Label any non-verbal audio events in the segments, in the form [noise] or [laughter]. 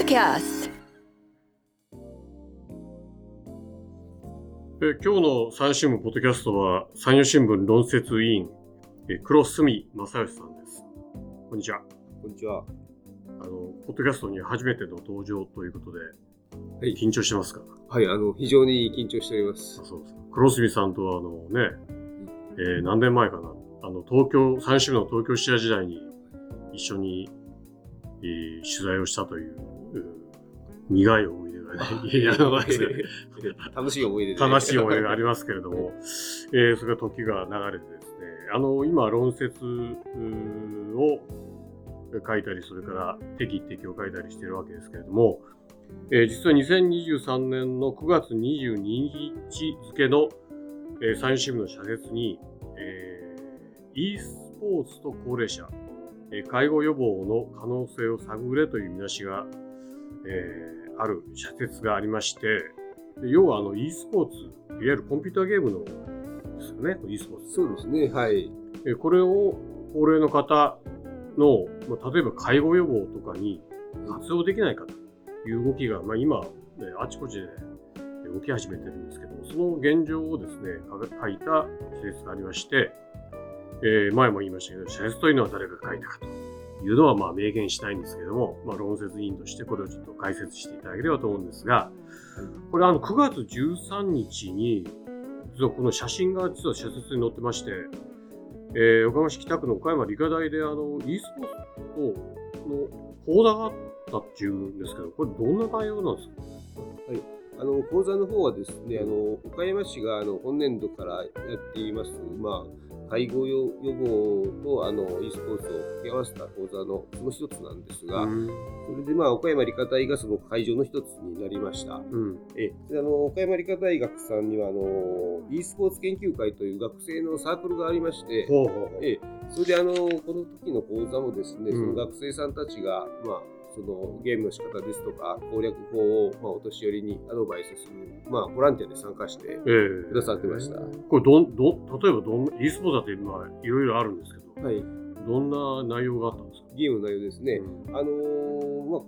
Podcast え今日の三新聞ポッドキャストは山陽新聞論説委員え黒住正義さんです。こんにちは。こんにちは。あのポッドキャストに初めての登場ということで、はい緊張してますか？はい、あの、非常に緊張しておりますあ。そうですか黒住さんとはあのね、えー何年前かな？あの東京三新聞の東京支社時代に一緒に、えー取材をしたというう苦い思い出がね、[laughs] いや楽しい思い出で、悲しい思い出がありますけれども、[laughs] えーそれが時が流れてですね、あの、今、論説を書いたり、それから適適を書いたりしているわけですけれども、えー実は2023年の9月22日付の、えー、産新聞の社説に、えー e スポーツと高齢者、えー介護予防の可能性を探れという見出しが、えーある社説がありまして、で要はあの e スポーツ、いわゆるコンピューターゲームのですよね、e スポーツ。そうですね、はい。えこれを高齢の方の、まあ、例えば介護予防とかに活用できないかという動きが、まあ、今、ね、あちこちで動き始めてるんですけども、その現状をですね、書いた施設がありまして、えー前も言いましたけど、施設というのは誰が書いたかというのはまあ明言しないんですけれども、まあ、論説委員としてこれをちょっと解説していただければと思うんですが、これあの9月13日に、この写真が実は社説に載ってまして、えー、岡山市北区の岡山理科大であの e スポーツの講座があったっていうんですけど、これどんな内容なんですか？はい。あの講座の方はですね、あの岡山市があの本年度からやっています、まあ、介護予予防とあの e スポーツを掛け合わせた講座のその一つなんですが、うん。それでまあ岡山理科大がその会場の一つになりました。うん。え。であの岡山理科大学さんにはあの e スポーツ研究会という学生のサークルがありまして、ほうほうほう。ええ、それであのこの時の講座もですね、うん。その学生さんたちが、まあ、そのゲームの仕方ですとか攻略法を、まあ、お年寄りにアドバイスする、まあ、ボランティアで参加して、えーくださってましたこれどんどん、例えばどんな、e スポーツだってまあいろいろあるんですけど、はい、どんな内容があったんですか？ゲームの内容ですね、うんあのーまあ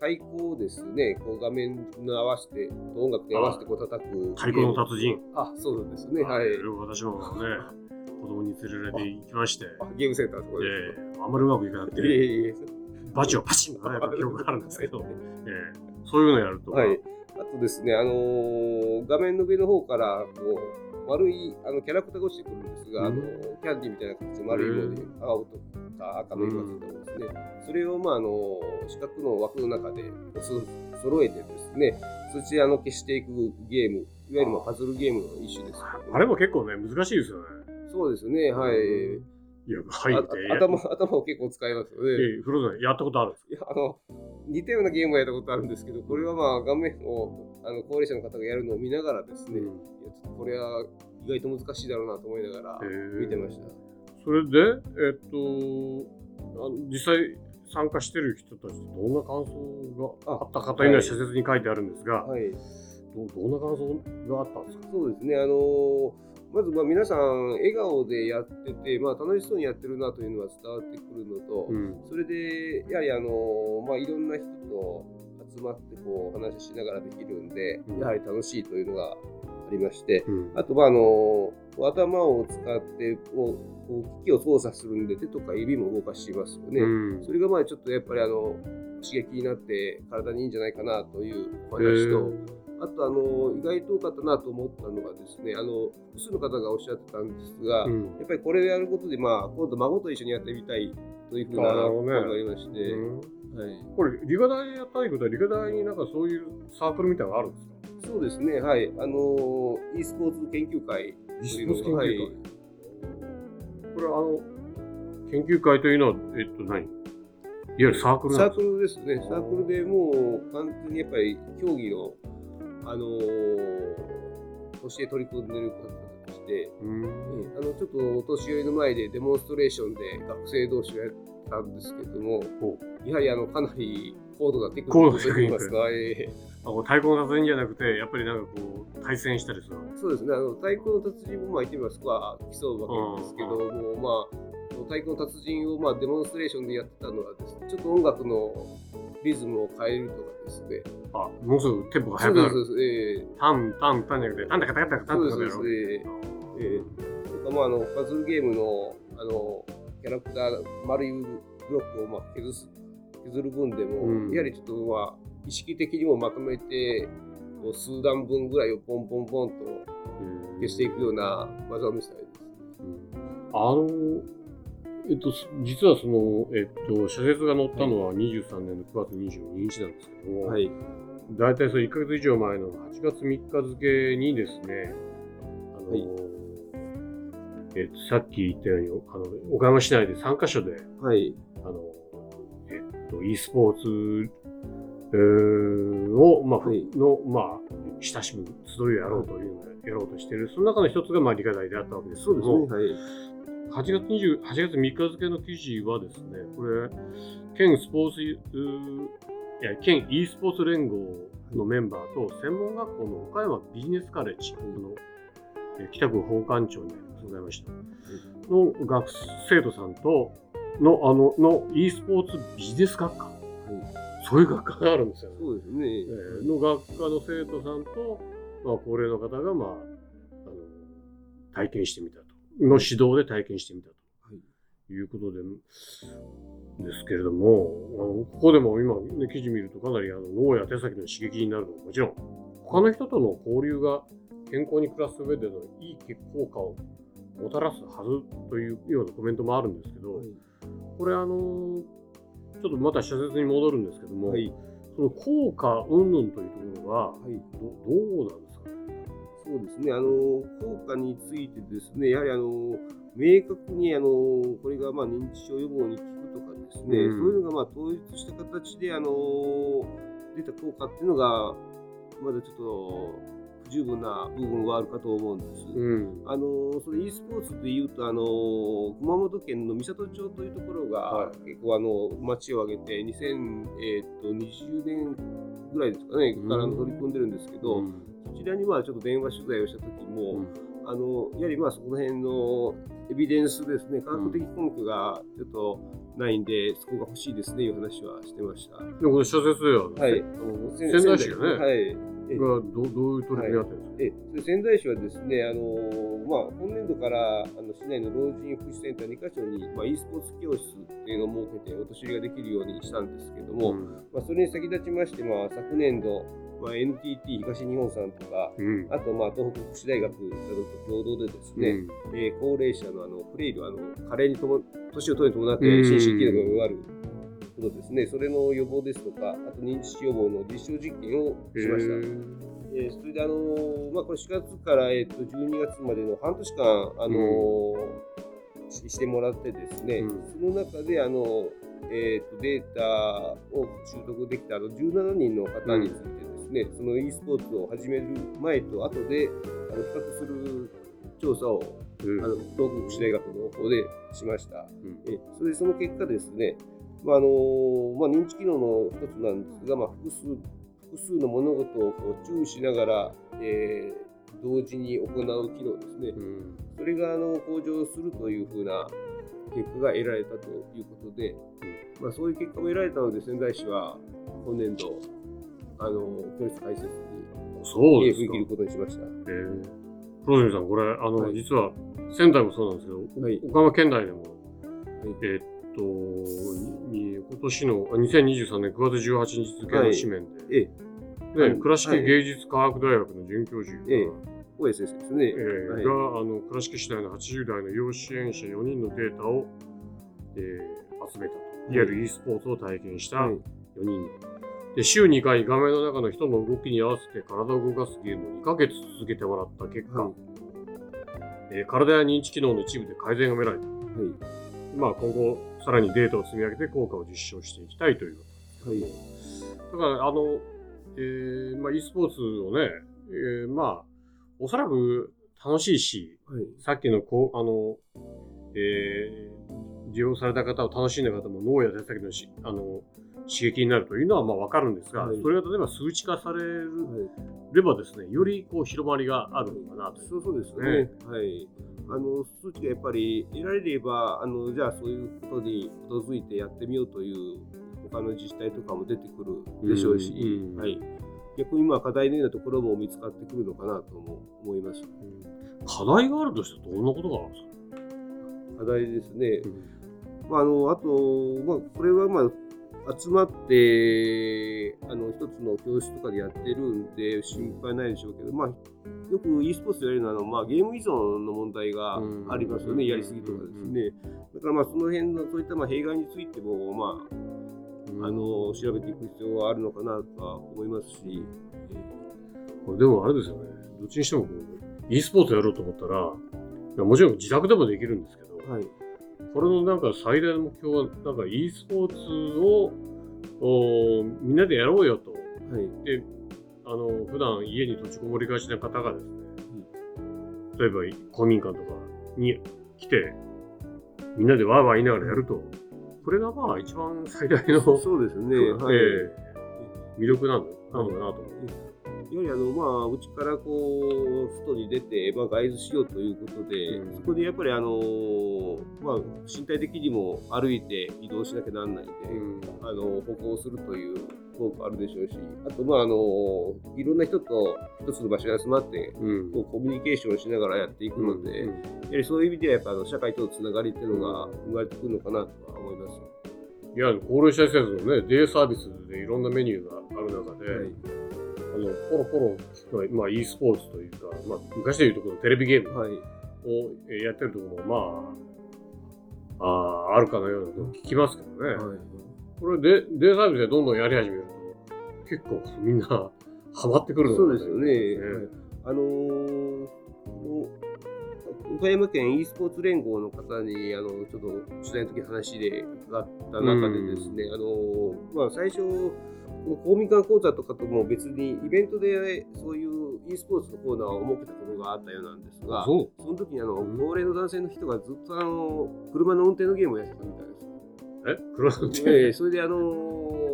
太鼓をですね、こう画面に合わせて、音楽に合わせてこう叩く。太鼓の達人。あ、そうなんですね。はい。私もね、[laughs] 子供に連れられて行きまして、あゲームセンターのところでえーあんまりうまくいかなくて、いえいえ。バチをパチンと叩いた記憶があるんですけど、えーそういうのやると、はい。あとですね、あのー画面の上の方から、こう、丸いあのキャラクターが落ちてくるんですが、うんあのキャンディーみたいな形で丸いので、青とか赤の色がついたものですね。それを、まあ、あの四角の枠の中でそ揃えてですね、そしてあの消していくゲーム、いわゆるまあパズルゲームの一種です。あれも結構ね、難しいですよね。そうですね、はい。いや、はいあって。頭頭を結構使いますよね。えー、フローザンやったことあるんですいやあの似たようなゲームはやったことあるんですけど、これはまあ画面をあの高齢者の方がやるのを見ながらですね、いやちょっとこれは意外と難しいだろうなと思いながら見てました。それで、えっと、あの実際参加してる人たちとどんな感想があったかというのは社説に書いてあるんですが、はい、どどんな感想があったんですか？そうですね、あのまずまあ皆さん笑顔でやってて、まあ、楽しそうにやってるなというのが伝わってくるのと、うん。それでやはりあの、まあ、いろんな人と集まってこう話ししながらできるんで、うんやはり楽しいというのがありまして、うんあと、まあ、あの頭を使ってこう機器を操作するんで手とか指も動かしますよね。うんそれがまあちょっとやっぱりあの刺激になって体にいいんじゃないかなというお話と、あとあの意外と多かったなと思ったのがですねあの複数の方がおっしゃってたんですが、うん。やっぱりこれをやることで、まあ、今度孫と一緒にやってみたいというふうなあなるほどね。声がありまして、うん。はい、これ、理科大やったいことは、理科大になんかそういうサークルみたいなのがあるんですか？そうですね、はい、あの e スポーツ研究会 e スポーツ研究会、はい。これはあの研究会というのは、えっと何、いわゆるサークルなサーんですか？クルですね、サークルでもう完全にやっぱり競技の、あのとして取り組んでる方として、うん。ええあのちょっとお年寄りの前でデモンストレーションで学生同士をやったんですけども、ほやはりあのかなり高度なテクニックといいますか、ええ。あこう太鼓の達人じゃなくて、やっぱりなんかこう、対戦したりするそうですね、あの太鼓の達人もまあ言ってみます。とは競うわけですけども、まあ、と太鼓の達人をまあデモンストレーションでやってたのはですね、ちょっと音楽のリズムを変えるとかですね。あ、もうすぐテンポが速くなる。そうです。ええタン、タン、タンじゃなくて、タンタカタカタカタンタカタやろそうですそう。です。ええええとかまああのパズルゲームのあのキャラクター丸いブロックをまあ削す削る分でも、うんやはりちょっとまあ意識的にもまとめてこう数段分ぐらいをポンポンポンとうん消していくような技を見せたいです。あの、えっと、す実はその、えっと、社説が載ったのは23年の9月22日なんですけども、はい。大体それ1ヶ月以上前の8月3日付にですね、あの、はいえっと、さっき言ったように、あの、岡山市内で3カ所で、はい。あの、えっと、e スポーツ、えーを、まあ、はいの、まあ、親しむ集いをやろうというのをやろうとしている、その中の一つが、まあ、理科大であったわけですけども、はい。8月20 8月3日付の記事はですね、これ、県スポーツ、いや、県 e スポーツ連合のメンバーと、専門学校の岡山ビジネスカレッジ、あのえ北区法官庁にございました、の学生徒さんとの、あの、の e スポーツビジネス学科、そういう学科があるんですよね。そうですね。えーの学科の生徒さんと、まあ、高齢の方が、まあ、あの体験してみたと。の指導で体験してみたと。はいいうことで、ですけれども、あのここでも今、ね、記事見るとかなりあの脳や手先の刺激になるのはもちろん、他の人との交流が健康に暮らす上でのいい効果をもたらすはずというようなコメントもあるんですけど、これあの、ちょっとまた社説に戻るんですけども、はい。その効果云々というところは、はい。どどうなんね。あの効果についてですね、やはりあの明確にあのこれがまあ認知症予防に効くとかですね、うんそういうのがまあ統一した形であの出た効果っていうのが、まだちょっと不十分な部分はあるかと思うんです。うん。あのそれ e スポーツでいうとあの熊本県の美里町というところが、は結構あの町を挙げて2020年ぐらいですかね、うんから取り組んでるんですけど、うんらにまあちょっと電話取材をした時も、うんあのやはりまあそこら辺のエビデンスですね、科学的根拠がちょっとないんで、そこが欲しいですねいう話はしてました。でこれ社説では、はい。仙仙台市がね、はい。えがどどういう取り組みがあってるんですか、えで仙台市はですね、あのまあ、今年度からあの市内の老人福祉センター2カ所に、まあ、e スポーツ教室っていうのを設けて、お年寄りができるようにしたんですけども、うん。まあ、それに先立ちまして、まあ、昨年度、まあ、NTT 東日本さんとか、うん。あと、まあ、東北福祉大学などと共同でですね、えー高齢者のあのフレイル、あの加齢にとも年を取るに伴ってうん。心身機能が弱ることですね、それの予防ですとか、あと認知症予防の実証実験をしました。えーそれで、あのーまあ、これ4月から、えー、と12月までの半年間、あのーししてもらってですね、うん。その中で、あのえー、とデータを習得できたあの17人の方についてですね、その e スポーツを始める前と後であの比較する調査をうん。あの東北福祉大学の方でしました。うん。えそれでその結果ですね、まああのまあ、認知機能の一つなんですが、まあ、複数複数の物事をこう注意しながら、えー同時に行う機能ですね、うん。それがあの向上するというふうな結果が得られたということで、まあ、そういう結果も得られたので、仙台市は今年度、あの教室開設にそうですか。踏み切ることにしました。えー、黒住さん、これ、あの、はい。実は仙台もそうなんですけど、はい。岡山県内でも、えーっと、に今年のあ2023年9月18日付の紙面で、ええ、ねはい。倉敷芸術科学大学の准教授が、ええ。大江先生ですね。えーはい。があの倉敷市内の80代の要支援者4人のデータを、えー集めたと。いわゆる e スポーツを体験したはい。4人で週2回画面の中の人の動きに合わせて体を動かすゲームを2ヶ月続けてもらった結果、はいえー体や認知機能の一部で改善が見られた。はいまあ、今後、さらにデータを積み上げて効果を実証していきたいという。はいだから、あの、えーまあ、e スポーツをね、えーまあ、おそらく楽しいし、はいさっきのこう、あの、えー利用された方を楽しんだ方も脳や手先のしあの刺激になるというのはまあ分かるんですが、はいそれが例えば数値化されればですね、よりこう広まりがあるのかなという。そうそうですよね。はい。あの数値がやっぱり得られればあのじゃあそういうことに基づいてやってみようという他の自治体とかも出てくるでしょうし、うんうんはい、逆に今課題のようなところも見つかってくるのかなとも思います。課題があるとしてどんなことがあるんですか？課題ですね。うんまあ、あのあと、まあ、これはまあ集まってあの一つの教室とかでやってるんで心配ないでしょうけど、まあ、よく e スポーツで言われるのはあの、まあ、ゲーム依存の問題がありますよね、うん。やりすぎとかですね。だからまあその辺のそういったまあ弊害についても、まあ、あの調べていく必要はあるのかなとは思いますし、これでもあれですよね、どっちにしても e スポーツやろうと思ったら、もちろん自宅でもできるんですけど、はい、これのなんか最大の目標は、なんか e スポーツをおみんなでやろうよと。はい、で、あの、普段家に閉じこもりがちな方がですね、例えば公民館とかに来て、みんなでワーワー言いながらやると、これがまあ一番最大の、そうですね、はい。ええ魅力なのなのかなと思って。やはりあの、まあ、うちからこう外に出て、まあ、外出しようということで、うん。そこでやっぱりあの、まあ、身体的にも歩いて移動しなきゃなんないん。で、あの歩行するという効果あるでしょうし、あと、まあ、あのいろんな人と一つの場所に集まって、うん。こうコミュニケーションしながらやっていくので、うん。やはりそういう意味ではやっぱあの社会とのつながりっていうのが生まれてくるのかなとは思います。いや、高齢者施設のね、デイサービスでいろんなメニューがある中で、はいあの、ポロポロ、まあ、e スポーツというか、まあ、昔でいうとこのテレビゲームはいをえーやってるところも、まあ、あーあるかのようなことを聞きますけどね。はいこれで、デイサービスでどんどんやり始めると、結構みんなハマってくるのそうですよね。ねあのー岡山県 e スポーツ連合の方にあのちょっと取材の時話で伺った中でですね、あのーまあ、最初、公民館講座とかとも別にイベントでそういう e スポーツのコーナーを設けたことがあったようなんですが、その時にあのうん。高齢の男性の人がずっとあの車の運転のゲームをやってたみたいです。え？黒の手、ええそれであのー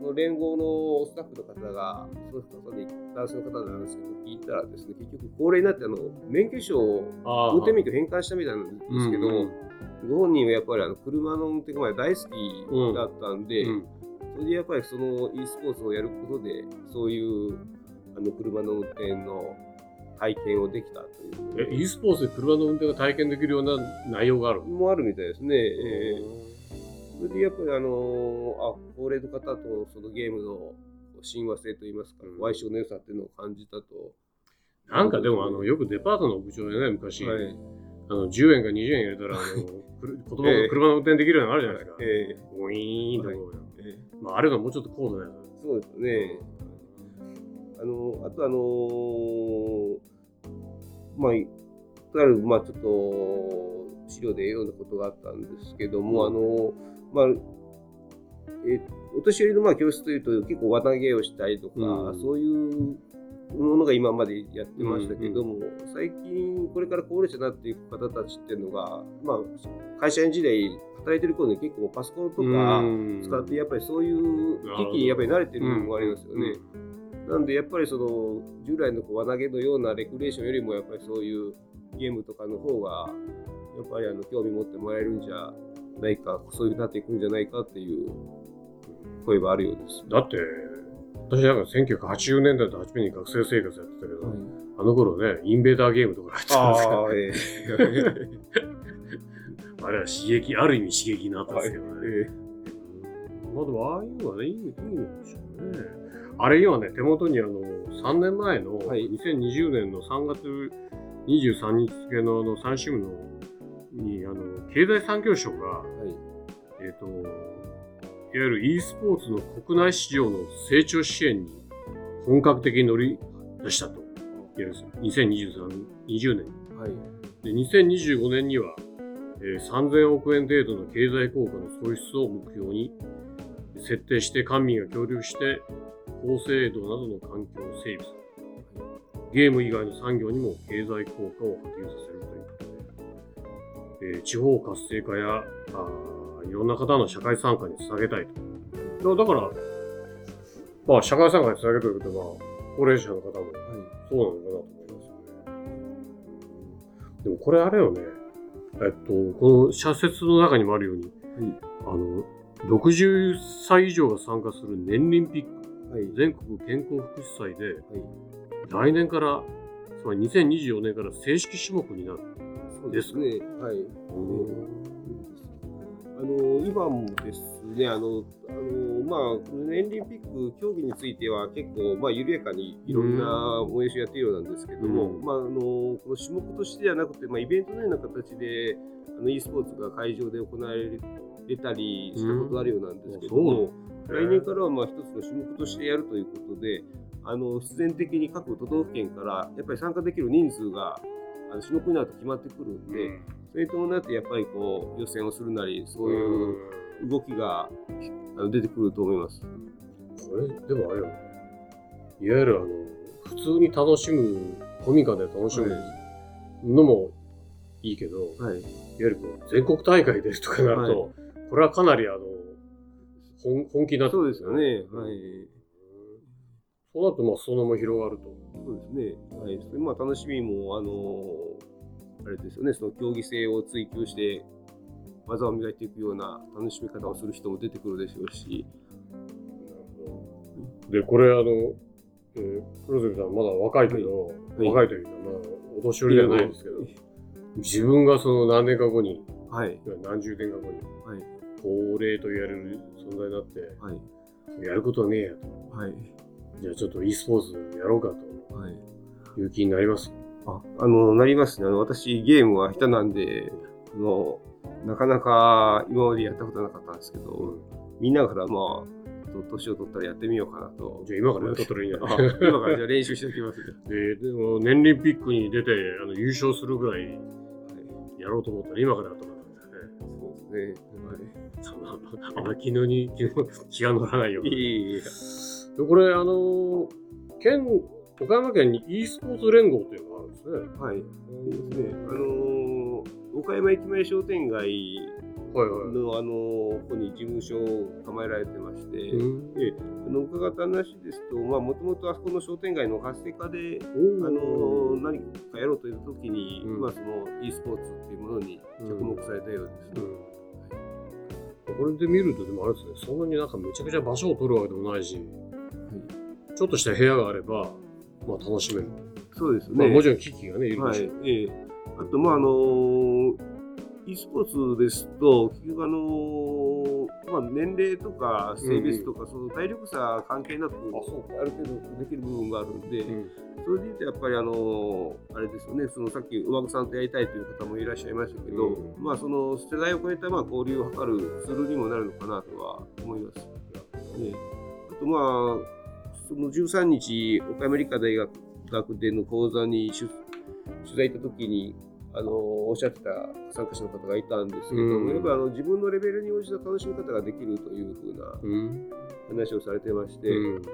その連合のスタッフの方が、その方に男性の方なんですけど、聞いたらですね、結局高齢になってあの免許証を、運転免許返還したみたいなんですけど、うんうん。ご本人はやっぱりあの車の運転が大好きだったんで、うん。それでやっぱりその e スポーツをやることで、そういうあの車の運転の体験をできたという。え、で e スポーツで車の運転が体験できるような内容があるの？もあるみたいですね。ええそれでやっぱりあのーあ高齢の方とそのゲームの親和性といいますか、うん相性の良さっていうのを感じたと。なんかでもあのよくデパートの屋上でね昔、はい。あの10円か20円入れたらあの [laughs] 子供ええが車の運転できるようなのあるじゃないですか。えウィーンとこう、えええまあ、あれがもうちょっと高度なやつ。そうですね。あの、あとあのーまあ、ある、まあちょっと資料で読んだことがあったんですけども、あの、まあ、えお年寄りのまあ教室というと結構輪投げをしたりとか、うん。そういうものが今までやってましたけども、最近これから高齢者になっていく方たちっていうのが、まあ、会社員時代働いてる頃に結構パソコンとかうん。使ってやっぱりそういう機器にやっぱり慣れてる部分もありますよね。なんでやっぱりその従来の輪投げのようなレクリエーションよりもやっぱりそういうゲームとかの方がやっぱりあの興味持ってもらえるんじゃないかそういうふうになっていくんじゃないかっていう声はあるようです。だって、私なんか1980年代と初めに学生生活やってたけど、あの頃ね、インベーダーゲームとかやってたんですけど、[laughs] あれは刺激、ある意味刺激になったんですけどね。えまあでも、ああいうのはね、いいいいのでしょうね。あれ今ね、手元にあの、3年前の、はい2020年の3月23日付のあの、三新聞の、に、あの、経済産業省が、はいえっ、と、いわゆる e スポーツの国内市場の成長支援に本格的に乗り出したと。いわゆる2023、20年。はいで、2025年には、えー3000億円程度の経済効果の創出を目標に設定して官民が協力して高精度などの環境を整備する。ゲーム以外の産業にも経済効果を波及させるというえー地方活性化やあーいろんな方の社会参加につなげたいと。だだから、まあ、社会参加につなげるということは、高齢者の方もそうなのかなと思いますよね。でもこれあれよね。えっと、この社説の中にもあるように、はいあの、60歳以上が参加する年輪ピック、はい全国健康福祉祭で、はい来年から、つまり2024年から正式種目になる。ですね。はい。あの今もですね、あのあのまあ、この年輪ピック競技については結構、まあ、緩やかにいろんな催しをやっているようなんですけども、うん。まあ、あのこの種目としてではなくて、まあ、イベントのような形であの e スポーツが会場で行われたりしたことがあるようなんですけども、来年からはまあ一つの種目としてやるということで、あの必然的に各都道府県からやっぱり参加できる人数があの種目になると決まってくるんで、それに伴ってやっぱりこう予選をするなり、そういう動きが出てくると思います。これ、でもあれよね。いわゆるあの、普通に楽しむ、古民家で楽しむのもいいけど、い、わはい、ゆるこう全国大会ですとかなると、これはかなりあの、本本気になってそうですよね。はい。そうなると、まあ、そのまま広がると。そうですね。はい。それまあ楽しみも、あのあれですよね、その競技性を追求して、技を磨いていくような楽しみ方をする人も出てくるでしょうし、で、これあの、えー黒崎さんまだ若いけど、はい若いというか、まあ、お年寄りではないですけど、自分がその何年か後に、はい。何十年か後に、はい。高齢と言われる存在になって、はい。やることはねえやと。はい。じゃあちょっと e スポーツやろうかとはい。いう気になります？ああの、なりますね。あの、私、ゲームは下手なんで、あの、なかなか今までやったことなかったんですけど、みんなからまあ、年を取ったらやってみようかなと。じゃあ今からやったらいいんじゃあない？今からじゃあ練習しておきますね。[laughs] ででも年輪ピックに出てあの優勝するぐらいやろうと思ったら今からやったんですよね。そうですね。そんなあんまり気に気の気が乗らないようはい。な。いえいえいえ。でこれあの県岡山県に e スポーツ連合というのがあるんですね。はい。ですね。あのー、岡山駅前商店街はいはい。の、あのー、ここに事務所を構えられてまして、うんえあの伺った話ですと、まあ、もともとあそこの商店街の活性化で、おあの何かやろうという時に、うんまあ、その e スポーツっていうものに着目されたようですね。うんこれで見るとでもあれですねそんなになんかめちゃくちゃ場所を取るわけでもないしちょっとした部屋があれば、まあ、楽しめる、そうですね。まあ、もちろん機器がねい。るではいしょう、、ええ。あと、まあ、あのー e スポーツですと、結局、あのーまあ、年齢とか性別とか、その体力差関係なく、ある程度できる部分があるんで、うん。それで言うと、やっぱり、あのーあれですよね、そのさっき、馬子さんとやりたいという方もいらっしゃいましたけど、うん。まあ、その世代を超えたまあ交流を図るツールにもなるのかなとは思います。ね、あと、まあ、その13日、岡山理科大学学での講座に出取材行った時に、あのおっしゃってた参加者の方がいたんですけど、うん。やっぱあの自分のレベルに応じた楽しみ方ができるというふうなうん。話をされてまして、うん。え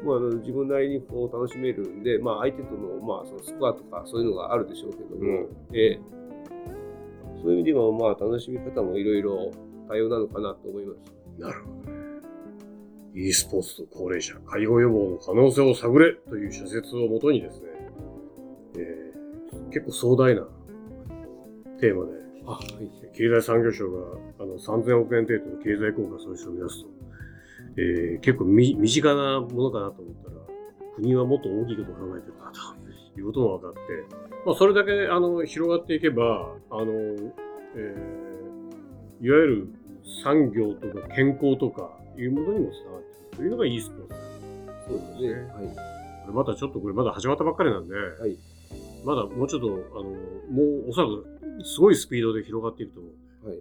え。もうあの自分なりにこう楽しめるんで、まあ、相手との,、まあそのスコアとかそういうのがあるでしょうけども、うん。ええ。そういう意味では、まあ、楽しみ方もいろいろ多様なのかなと思います。なるほどね e スポーツと高齢者介護予防の可能性を探れという社説をもとにですね、えー結構壮大なテーマであはい。経済産業省があの3000億円程度の経済効果創出を目指すと、えー結構み身近なものかなと思ったら、国はもっと大きいことを考えてるなということも分かって、まあ、それだけあの広がっていけば、あのえーいわゆる産業とか健康とかいうものにもつながっていくというのが e スポーツ。そうですね。はい。これまだちょっとこれまだ始まったばっかりなんで、はいまだもうちょっと、あの、もうおそらくすごいスピードで広がっていくと思う。はい。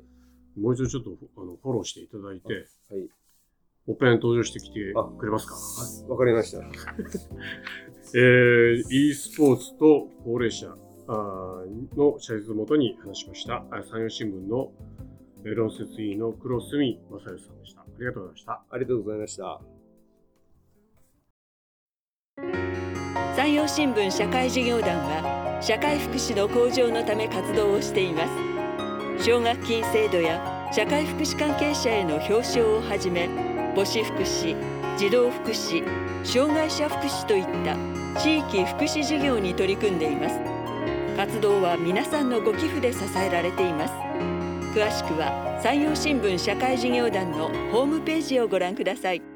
もう一度ちょっとあのフォローしていただいて、はい。おっぺん登場してきてあくれますか？わかりました。[laughs] えー、e スポーツと高齢者あーの社説をもとに話しました、あ山陽新聞のえー論説委員の黒住正義さんでした。ありがとうございました。ありがとうございました。山陽新聞社会事業団は社会福祉の向上のため活動をしています奨学金制度や社会福祉関係者への表彰をはじめ母子福祉児童福祉障害者福祉といった地域福祉事業に取り組んでいます活動は皆さんのご寄付で支えられています詳しくは山陽新聞社会事業団のホームページをご覧ください。